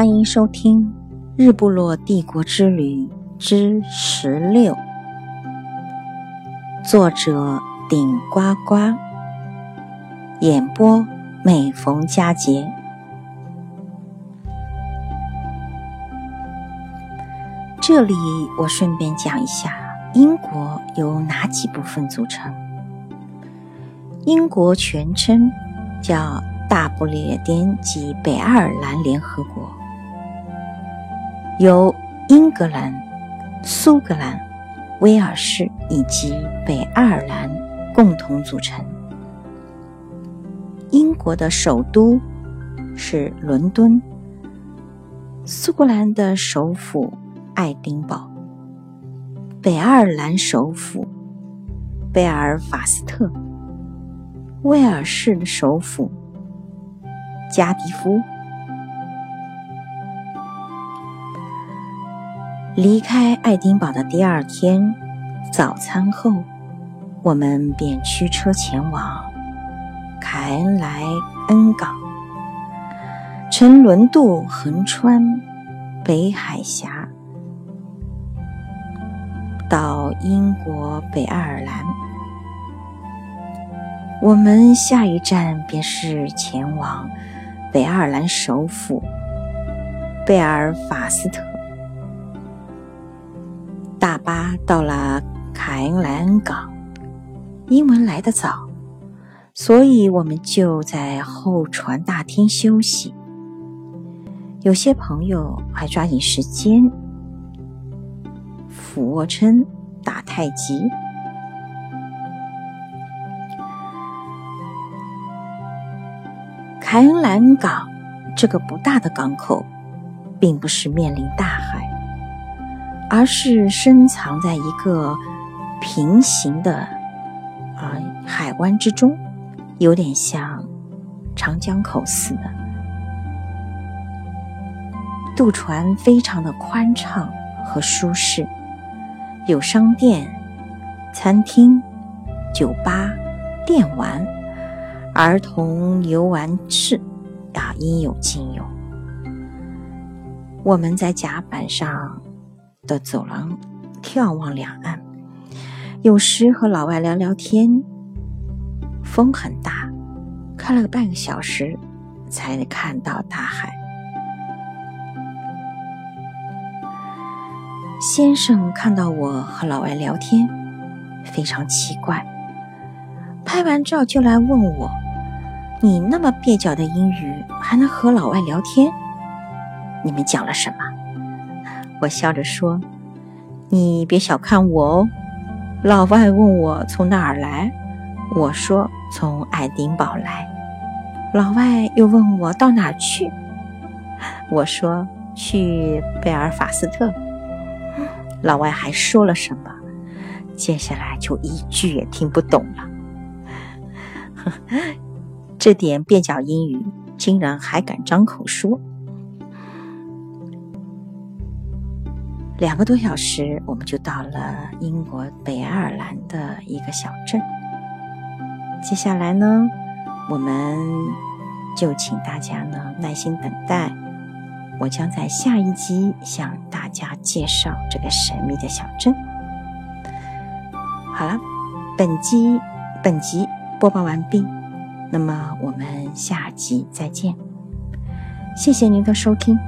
欢迎收听《日不落帝国之旅之十六》，作者顶呱呱，演播每逢佳节。这里我顺便讲一下，英国由哪几部分组成？英国全称叫大不列颠及北爱尔兰联合国。由英格兰、苏格兰、威尔士以及北爱尔兰共同组成。英国的首都是伦敦，苏格兰的首府爱丁堡，北爱尔兰首府贝尔法斯特，威尔士的首府加迪夫。离开爱丁堡的第二天早餐后，我们便驱车前往凯恩莱恩港，乘轮渡横穿北海峡到英国北爱尔兰。我们下一站便是前往北爱尔兰首府贝尔法斯特。大巴到了凯恩莱恩港，英文来得早，所以我们就在候船大厅休息。有些朋友还抓紧时间俯卧撑、打太极。凯恩莱恩港这个不大的港口，并不是面临大海。而是深藏在一个平行的啊海湾之中，有点像长江口似的。渡船非常的宽敞和舒适，有商店、餐厅、酒吧、电玩、儿童游玩室啊，应有尽有。我们在甲板上。的走廊眺望两岸，有时和老外聊聊天。风很大，开了半个小时才看到大海。先生看到我和老外聊天，非常奇怪，拍完照就来问我：“你那么蹩脚的英语，还能和老外聊天？你们讲了什么？”我笑着说：“你别小看我哦。”老外问我从哪儿来，我说从爱丁堡来。老外又问我到哪儿去，我说去贝尔法斯特。老外还说了什么，接下来就一句也听不懂了。这点蹩脚英语，竟然还敢张口说。两个多小时，我们就到了英国北爱尔兰的一个小镇。接下来呢，我们就请大家呢耐心等待，我将在下一集向大家介绍这个神秘的小镇。好了，本集本集播报完毕，那么我们下集再见，谢谢您的收听。